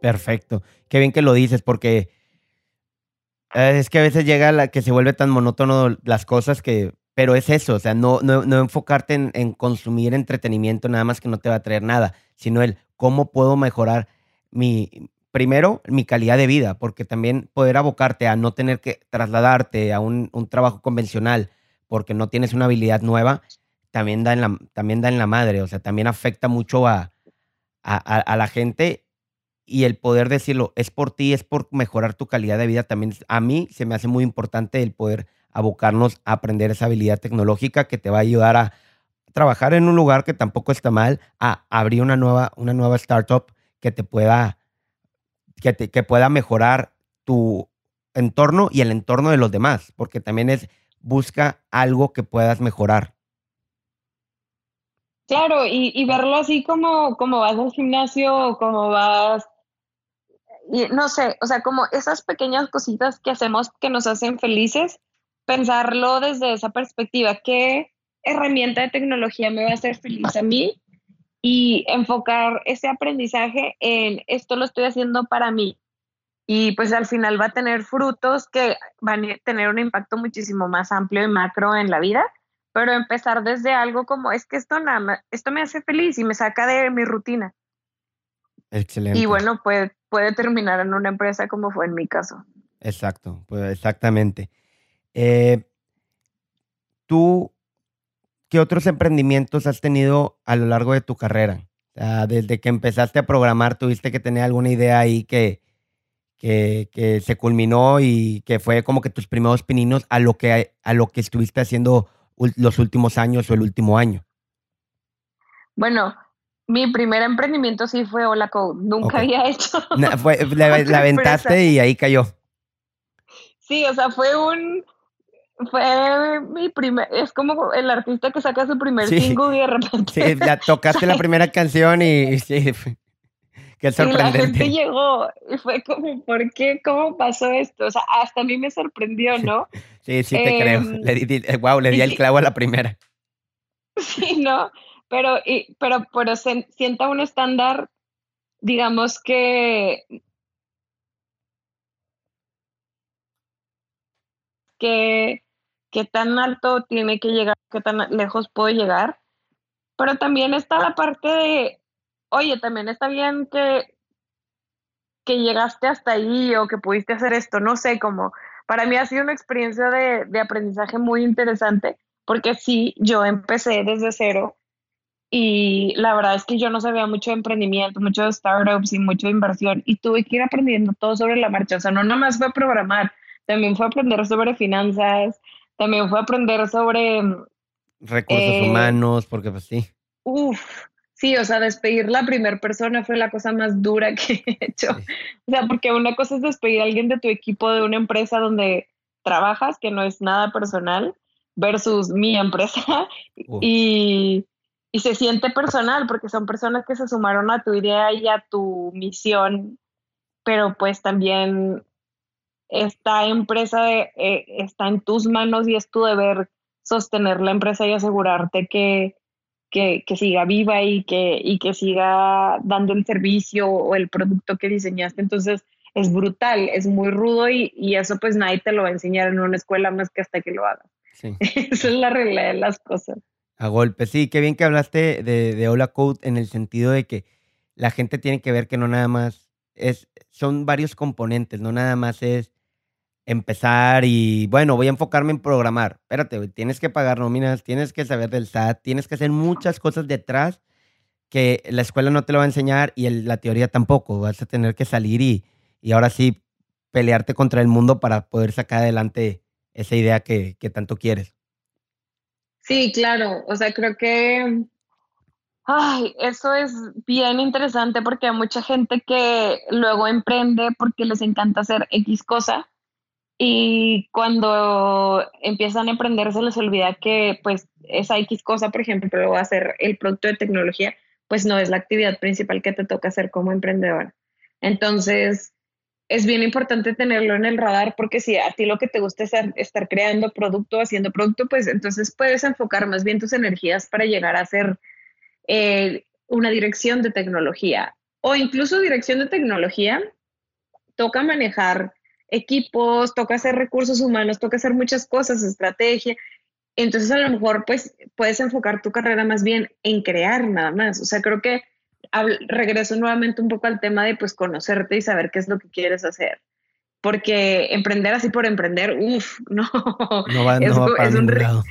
Perfecto. Qué bien que lo dices, porque es que a veces llega la que se vuelve tan monótono las cosas que, pero es eso, o sea, no, no, enfocarte en, consumir entretenimiento nada más que no te va a traer nada, sino el cómo puedo mejorar mi, primero, mi calidad de vida, porque también poder abocarte a no tener que trasladarte a un, trabajo convencional porque no tienes una habilidad nueva, también da en la, también da en la madre, o sea, también afecta mucho a, a la gente y el poder decirlo, es por ti, es por mejorar tu calidad de vida, también a mí se me hace muy importante el poder abocarnos a aprender esa habilidad tecnológica que te va a ayudar a trabajar en un lugar que tampoco está mal, a abrir una nueva, una nueva startup que te pueda, que, que pueda mejorar tu entorno y el entorno de los demás, porque también es busca algo que puedas mejorar. Claro, y, y verlo así como, como vas al gimnasio, como vas no sé, o sea, como esas pequeñas cositas que hacemos que nos hacen felices, pensarlo desde esa perspectiva, ¿qué herramienta de tecnología me va a hacer feliz a mí? Y enfocar ese aprendizaje en esto lo estoy haciendo para mí. Y pues al final va a tener frutos que van a tener un impacto muchísimo más amplio y macro en la vida, pero empezar desde algo como es que esto nada esto me hace feliz y me saca de mi rutina. Excelente. Y bueno, puede, puede terminar en una empresa como fue en mi caso. Exacto, pues exactamente. Eh, ¿Tú qué otros emprendimientos has tenido a lo largo de tu carrera? O sea, desde que empezaste a programar, ¿tuviste que tener alguna idea ahí que, que, que, se culminó y que fue como que tus primeros pininos a lo que, a lo que estuviste haciendo los últimos años o el último año? Bueno, mi primer emprendimiento sí fue Hola Code. Nunca había hecho. fue, la, aventaste y ahí cayó. Sí, o sea, fue un. Fue mi primer. Es como el artista que saca su primer single y de repente. Sí, ya tocaste la primera canción y. Sí, qué sorprendente. Y la gente llegó y fue como, ¿por qué? ¿Cómo pasó esto? O sea, hasta a mí me sorprendió, ¿no? Sí, sí, te creo. Em, le di, wow, le di el clavo a la primera. Sí, ¿no? Pero, y, pero, pero sienta un estándar, digamos que, que qué tan alto tiene que llegar, qué tan lejos puedo llegar. Pero también está la parte de, oye, también está bien que, que llegaste hasta ahí o que pudiste hacer esto, no sé, como para mí ha sido una experiencia de, de aprendizaje muy interesante, porque sí, yo empecé desde cero y la verdad es que yo no sabía mucho de emprendimiento, mucho de startups y mucho de inversión y tuve que ir aprendiendo todo sobre la marcha. O sea, no nada más fue programar, también fue aprender sobre finanzas, también fue aprender sobre... Recursos eh, humanos, porque pues sí. Uf, sí, o sea, despedir la primera persona fue la cosa más dura que he hecho. O sea, porque una cosa es despedir a alguien de tu equipo de una empresa donde trabajas, que no es nada personal, versus mi empresa. Y y se siente personal porque son personas que se sumaron a tu idea y a tu misión, pero pues también esta empresa eh, está en tus manos y es tu deber sostener la empresa y asegurarte que, que, siga viva y que, y que siga dando el servicio o el producto que diseñaste. Entonces es brutal, es muy rudo y, y eso pues nadie te lo va a enseñar en una escuela más que hasta que lo hagas. Sí. Esa es la regla de las cosas. A golpe, sí, qué bien que hablaste de, Hola Code en el sentido de que la gente tiene que ver que no nada más es, son varios componentes, no nada más es empezar y bueno, voy a enfocarme en programar. Espérate, tienes que pagar nóminas, tienes que saber del SAT, tienes que hacer muchas cosas detrás que la escuela no te lo va a enseñar y la teoría tampoco. Vas a tener que salir y, y ahora sí pelearte contra el mundo para poder sacar adelante esa idea que tanto quieres. Sí, claro, o sea, creo que, ay, eso es bien interesante porque hay mucha gente que luego emprende porque les encanta hacer X cosa y cuando empiezan a emprender se les olvida que pues esa X cosa, por ejemplo, va a ser el producto de tecnología, pues no es la actividad principal que te toca hacer como emprendedor. Entonces, es bien importante tenerlo en el radar porque si a ti lo que te gusta es estar creando producto, haciendo producto, pues entonces puedes enfocar más bien tus energías para llegar a ser eh, una dirección de tecnología o incluso dirección de tecnología. Toca manejar equipos, toca hacer recursos humanos, toca hacer muchas cosas, estrategia. Entonces a lo mejor pues puedes enfocar tu carrera más bien en crear nada más. O sea, creo que regreso nuevamente un poco al tema de pues conocerte y saber qué es lo que quieres hacer. Porque emprender así por emprender, uff, no. No va, es, un ring,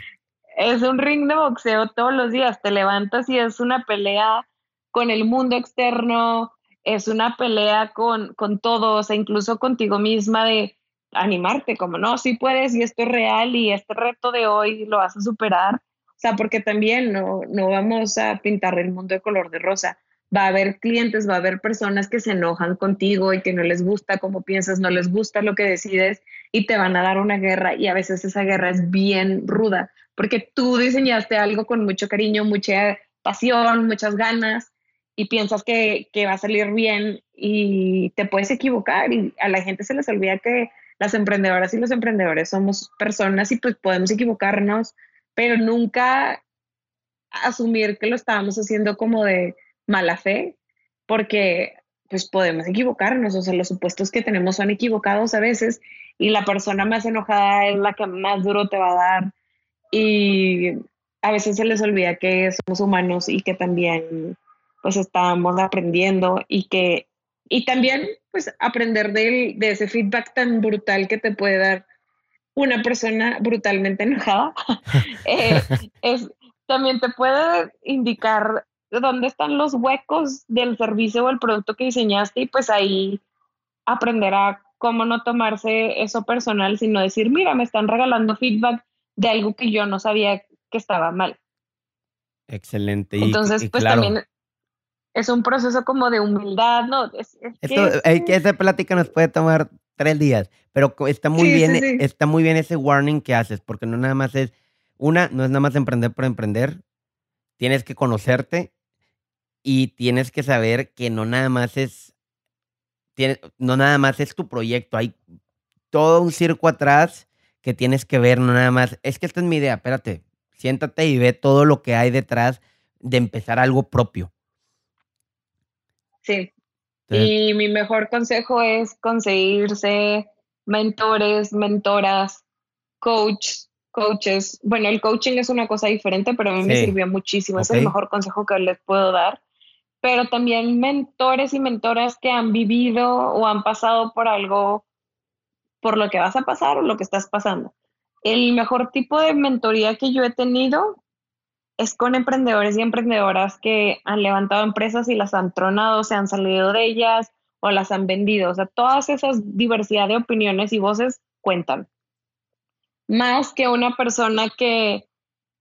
es un ring de boxeo todos los días. Te levantas y es una pelea con el mundo externo, es una pelea con, con todos, e incluso contigo misma de animarte, como no, sí puedes y esto es real y este reto de hoy lo vas a superar. O sea, porque también no, no vamos a pintar el mundo de color de rosa va a haber clientes, va a haber personas que se enojan contigo y que no les gusta cómo piensas, no les gusta lo que decides y te van a dar una guerra y a veces esa guerra es bien ruda porque tú diseñaste algo con mucho cariño, mucha pasión, muchas ganas y piensas que, que va a salir bien y te puedes equivocar y a la gente se les olvida que las emprendedoras y los emprendedores somos personas y pues podemos equivocarnos, pero nunca asumir que lo estábamos haciendo como de mala fe, porque pues podemos equivocarnos, o sea, los supuestos que tenemos son equivocados a veces y la persona más enojada es la que más duro te va a dar y a veces se les olvida que somos humanos y que también pues estamos aprendiendo y que y también pues aprender de, de ese feedback tan brutal que te puede dar una persona brutalmente enojada eh, es, también te puede indicar dónde están los huecos del servicio o el producto que diseñaste y pues ahí aprenderá cómo no tomarse eso personal, sino decir, mira, me están regalando feedback de algo que yo no sabía que estaba mal. Excelente. Entonces, pues también es un proceso como de humildad, ¿no? Es, que, esa plática nos puede tomar tres días, pero está muy bien, está muy bien ese warning que haces, porque no nada más es, una, no es nada más emprender por emprender, tienes que conocerte y tienes que saber que no nada más es, no nada más es tu proyecto, hay todo un circo atrás que tienes que ver, no nada más, es que esta es mi idea, espérate, siéntate y ve todo lo que hay detrás de empezar algo propio. Sí. y mi mejor consejo es conseguirse mentores, mentoras, coach, coaches, bueno, el coaching es una cosa diferente, pero a mí me sirvió muchísimo, es el mejor consejo que les puedo dar, pero también mentores y mentoras que han vivido o han pasado por algo, por lo que vas a pasar o lo que estás pasando. El mejor tipo de mentoría que yo he tenido es con emprendedores y emprendedoras que han levantado empresas y las han tronado, se han salido de ellas o las han vendido. O sea, todas esas diversidad de opiniones y voces cuentan. Más que una persona que,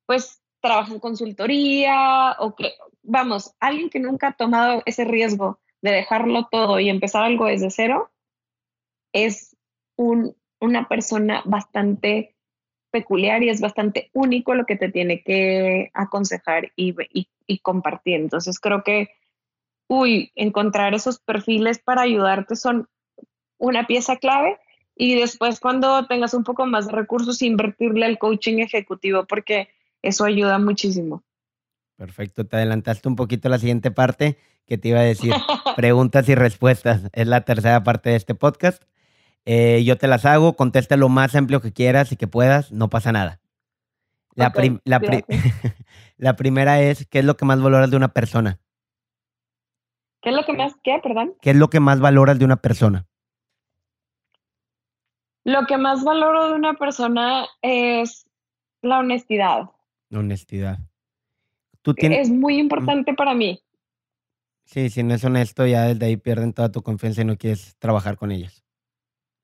pues, trabaja en consultoría o que, vamos, alguien que nunca ha tomado ese riesgo de dejarlo todo y empezar algo desde cero, es un, una persona bastante peculiar y es bastante único lo que te tiene que aconsejar y, y, compartir. Entonces creo que, uy, encontrar esos perfiles para ayudarte son una pieza clave y después cuando tengas un poco más de recursos, invertirle al coaching ejecutivo porque eso ayuda muchísimo. Perfecto, te adelantaste un poquito a la siguiente parte que te iba a decir. Preguntas y respuestas. Es la tercera parte de este podcast. Eh, yo te las hago, contesta lo más amplio que quieras y que puedas, no pasa nada. La, la, primera es, ¿qué es lo que más valoras de una persona? ¿Qué es lo que más, qué, perdón? ¿Qué es lo que más valoras de una persona? Lo que más valoro de una persona es la honestidad. La honestidad. ¿Tú tienes... Es muy importante para mí. Sí, si no es honesto, ya desde ahí pierden toda tu confianza y no quieres trabajar con ellos.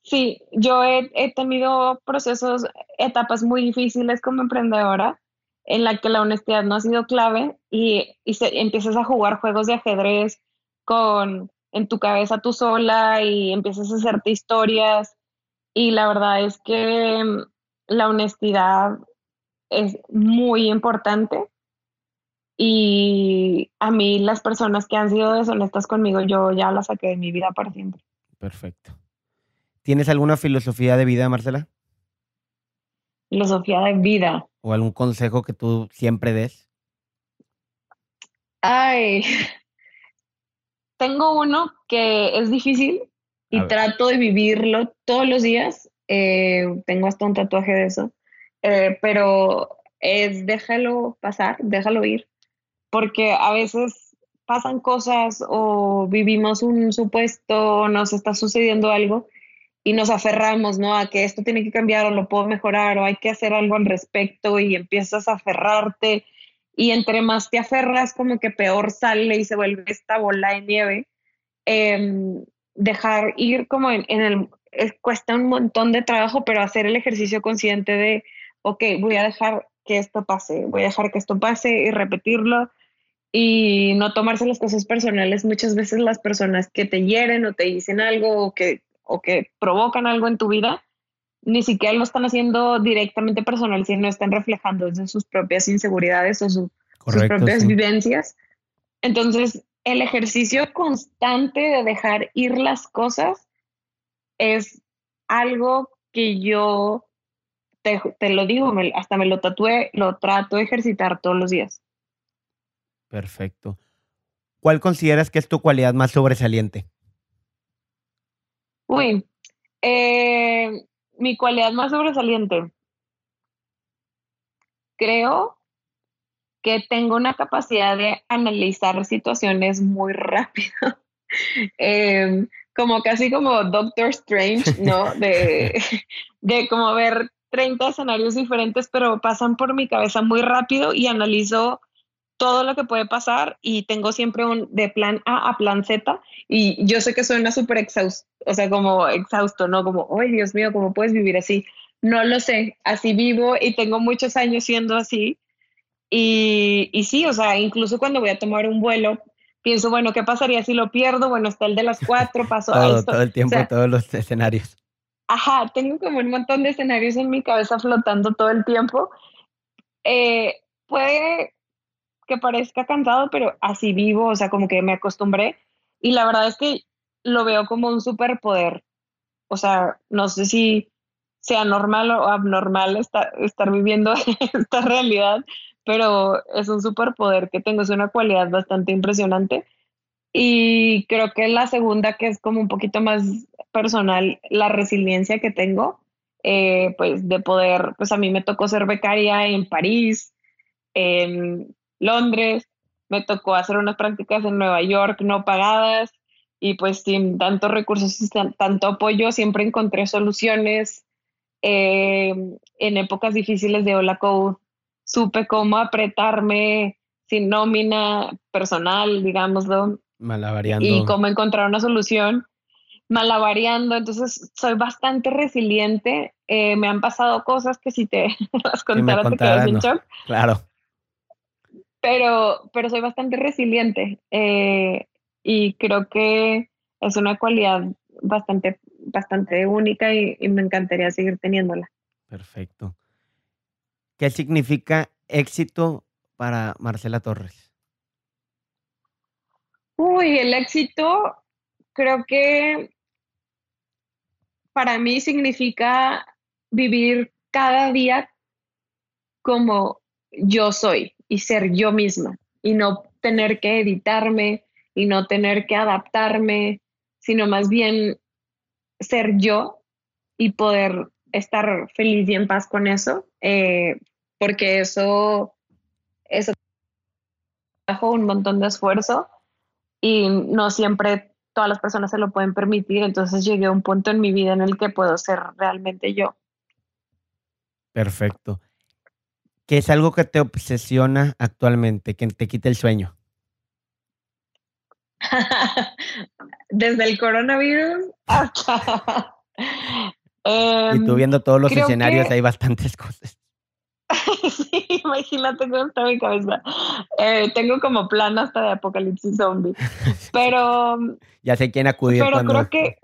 Sí, yo he, tenido procesos, etapas muy difíciles como emprendedora, en la que la honestidad no ha sido clave y, empiezas a jugar juegos de ajedrez con en tu cabeza tú sola y empiezas a hacerte historias y la verdad es que mm, la honestidad es muy importante y a mí las personas que han sido deshonestas conmigo yo ya las saqué de mi vida para siempre. Perfecto. ¿Tienes alguna filosofía de vida, Marcela? Filosofía de vida. ¿O algún consejo que tú siempre des? Ay, tengo uno que es difícil y trato de vivirlo todos los días. Eh, tengo hasta un tatuaje de eso. Eh, pero es déjalo pasar, déjalo ir. Porque a veces pasan cosas o vivimos un supuesto, o nos está sucediendo algo y nos aferramos, ¿no? A que esto tiene que cambiar o lo puedo mejorar o hay que hacer algo al respecto y empiezas a aferrarte y entre más te aferras como que peor sale y se vuelve esta bola de nieve. Em, dejar ir como en, el, cuesta un montón de trabajo, pero hacer el ejercicio consciente de, ok, voy a dejar que esto pase, voy a dejar que esto pase y repetirlo y no tomarse las cosas personales. Muchas veces las personas que te hieren o te dicen algo o que o que provocan algo en tu vida, ni siquiera lo están haciendo directamente personal, sino están reflejando desde sus propias inseguridades o sus propias vivencias. Entonces, el ejercicio constante de dejar ir las cosas es algo que yo, te, lo digo, hasta me lo tatué, lo trato de ejercitar todos los días. Perfecto. ¿Cuál consideras que es tu cualidad más sobresaliente? Uy, eh, mi cualidad más sobresaliente. Creo que tengo una capacidad de analizar situaciones muy rápido. Em, como casi como Doctor Strange, ¿no? De, de como ver 30 escenarios diferentes, pero pasan por mi cabeza muy rápido y analizo todo lo que puede pasar y tengo siempre un de plan A a plan Z y yo sé que suena súper exhausto, o sea, como exhausto, ¿no? Como, ay, Dios mío, ¿cómo puedes vivir así? No lo sé, así vivo y tengo muchos años siendo así. Y, y sí, o sea, incluso cuando voy a tomar un vuelo, pienso, bueno, ¿qué pasaría si lo pierdo? Bueno, está el de las cuatro, pasó todo, esto. Todo el tiempo, todos los escenarios. Ajá, tengo como un montón de escenarios en mi cabeza flotando todo el tiempo. Eh, puede que parezca cansado, pero así vivo, o sea, como que me acostumbré. Y la verdad es que lo veo como un superpoder. O sea, no sé si sea normal o abnormal estar, estar viviendo esta realidad, pero es un superpoder que tengo, es una cualidad bastante impresionante. Y creo que la segunda, que es como un poquito más personal, la resiliencia que tengo, eh, pues de poder, pues a mí me tocó ser becaria en París, Londres, me tocó hacer unas prácticas en Nueva York no pagadas y pues sin tantos recursos y tanto apoyo siempre encontré soluciones. Eh, en épocas difíciles de Hola Code supe cómo apretarme sin nómina personal, digámoslo. Malavariando. Y cómo encontrar una solución malavariando, entonces soy bastante resiliente. Eh, me han pasado cosas que si te las contara te quedas en shock. Claro. Pero, pero soy bastante resiliente eh, y creo que es una cualidad bastante, bastante única y, y me encantaría seguir teniéndola. Perfecto. ¿Qué significa éxito para Marcela Torres? Uy, el éxito creo que para mí significa vivir cada día como yo soy y ser yo misma y no tener que editarme y no tener que adaptarme, sino más bien ser yo y poder estar feliz y en paz con eso, eh, porque eso, eso bajo un montón de esfuerzo y no siempre todas las personas se lo pueden permitir, entonces llegué a un punto en mi vida en el que puedo ser realmente yo. Perfecto. ¿Qué es algo que te obsesiona actualmente, que te quite el sueño? Desde el coronavirus hasta... y tú viendo todos los escenarios hay bastantes cosas. sí, imagínate cómo está mi cabeza. Eh, tengo como plan hasta de apocalipsis zombie. Pero. ya sé quién acudir. Pero creo que.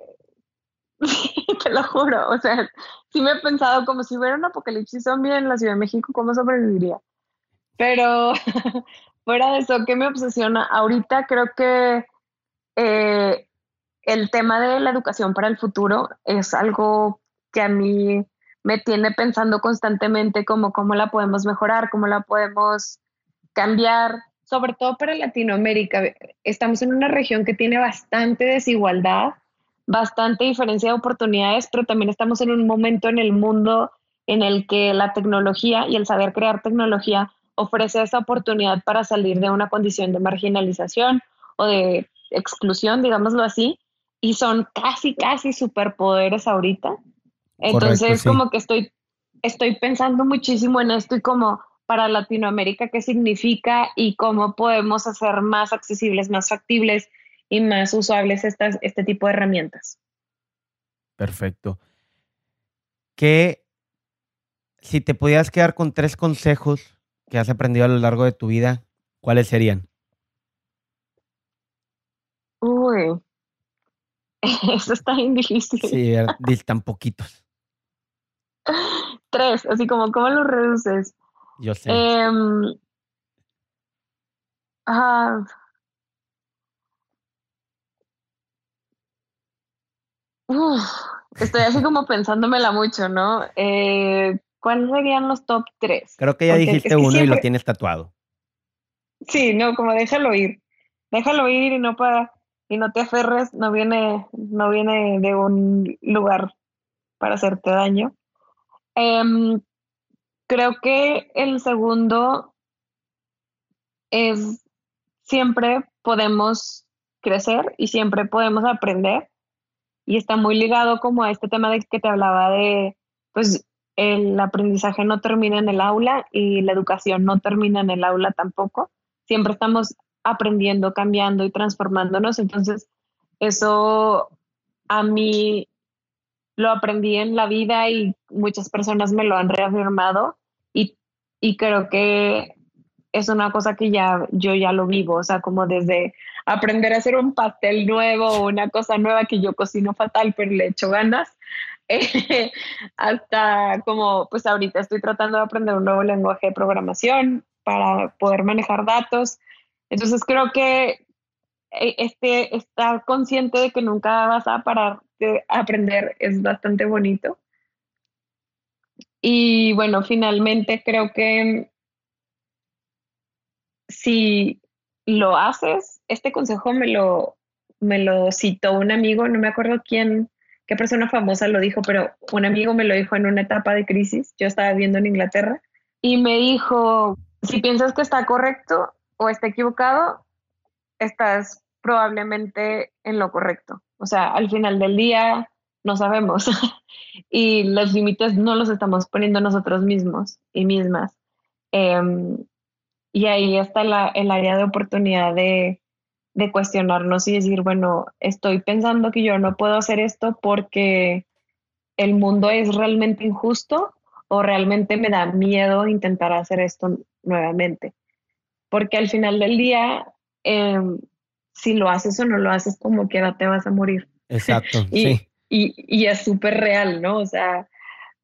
Lo juro. O sea, sí me he pensado como si hubiera un apocalipsis zombie en la Ciudad de México, ¿cómo sobreviviría? Pero fuera de eso, ¿qué me obsesiona? Ahorita creo que eh, el tema de la educación para el futuro es algo que a mí me tiene pensando constantemente como cómo la podemos mejorar, cómo la podemos cambiar, sobre todo para Latinoamérica. Estamos en una región que tiene bastante desigualdad, bastante diferencia de oportunidades, pero también estamos en un momento en el mundo en el que la tecnología y el saber crear tecnología ofrece esa oportunidad para salir de una condición de marginalización o de exclusión, digámoslo así, y son casi, casi superpoderes ahorita. Entonces, como que estoy, estoy pensando muchísimo en esto y como para Latinoamérica qué significa y cómo podemos hacer más accesibles, más factibles y más usables estas, este tipo de herramientas. Perfecto. ¿Qué, si te pudieras quedar con tres consejos que has aprendido a lo largo de tu vida, ¿cuáles serían? Uy, eso está bien difícil. Sí, tan poquitos. Tres, así como, ¿cómo lo reduces? Yo sé. Em, estoy así como pensándomela mucho, ¿no? Eh, ¿Cuáles serían los top tres? Creo que ya dijiste uno y lo tienes tatuado. Sí, no, como déjalo ir. Déjalo ir y no para y no te aferres, no viene, no viene de un lugar para hacerte daño. Em, creo que el segundo es siempre podemos crecer y siempre podemos aprender y está muy ligado como a este tema de que te hablaba de, pues el aprendizaje no termina en el aula y la educación no termina en el aula tampoco. Siempre estamos aprendiendo, cambiando y transformándonos. Entonces, eso a mí lo aprendí en la vida y muchas personas me lo han reafirmado y, y creo que es una cosa que ya yo ya lo vivo, o sea, como desde aprender a hacer un pastel nuevo, una cosa nueva que yo cocino fatal, pero le echo ganas, hasta como, pues ahorita estoy tratando de aprender un nuevo lenguaje de programación para poder manejar datos. Entonces creo que eh, este, estar consciente de que nunca vas a parar aprender es bastante bonito. Y bueno, finalmente creo que si lo haces, este consejo me lo, me lo citó un amigo, no me acuerdo quién, qué persona famosa lo dijo, pero un amigo me lo dijo en una etapa de crisis. Yo estaba viviendo en Inglaterra y me dijo, si piensas que está correcto o está equivocado, estás probablemente en lo correcto. O sea, al final del día no sabemos y los límites no los estamos poniendo nosotros mismos y mismas. Em, y ahí está la, el área de oportunidad de, de cuestionarnos y decir, bueno, estoy pensando que yo no puedo hacer esto porque el mundo es realmente injusto o realmente me da miedo intentar hacer esto nuevamente. Porque al final del día, em, si lo haces o no lo haces, como quiera te vas a morir. Exacto, y, sí. Y, y es súper real, ¿no? O sea,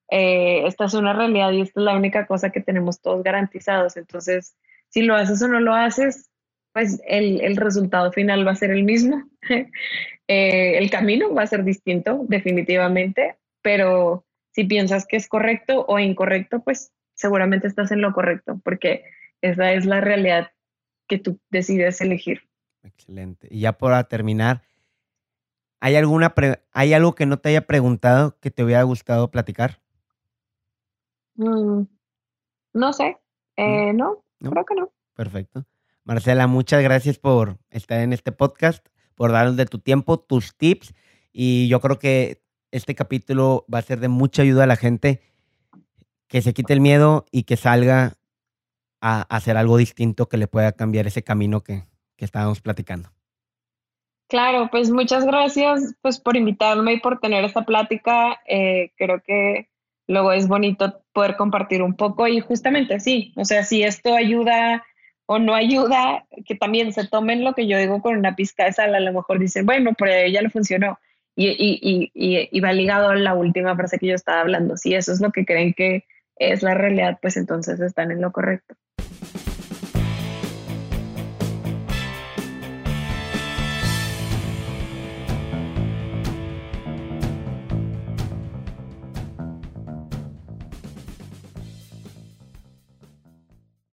eh, esta es una realidad y esta es la única cosa que tenemos todos garantizados. Entonces, si lo haces o no lo haces, pues el, el resultado final va a ser el mismo. eh, el camino va a ser distinto, definitivamente, pero si piensas que es correcto o incorrecto, pues seguramente estás en lo correcto, porque esa es la realidad que tú decides elegir. Excelente. Y ya para terminar, ¿hay, alguna ¿hay algo que no te haya preguntado que te hubiera gustado platicar? Mm, no sé, eh, ¿No? ¿No? creo que no. Perfecto. Marcela, muchas gracias por estar en este podcast, por darnos de tu tiempo, tus tips. Y yo creo que este capítulo va a ser de mucha ayuda a la gente que se quite el miedo y que salga a hacer algo distinto que le pueda cambiar ese camino que, que estábamos platicando. Claro, pues muchas gracias pues por invitarme y por tener esta plática. Eh, creo que luego es bonito poder compartir un poco y justamente así, o sea, si esto ayuda o no ayuda, que también se tomen lo que yo digo con una pizca de sal, a lo mejor dicen, bueno, pero ya le funcionó. Y, y, y, y, va ligado a la última frase que yo estaba hablando. Si eso es lo que creen que es la realidad, pues entonces están en lo correcto.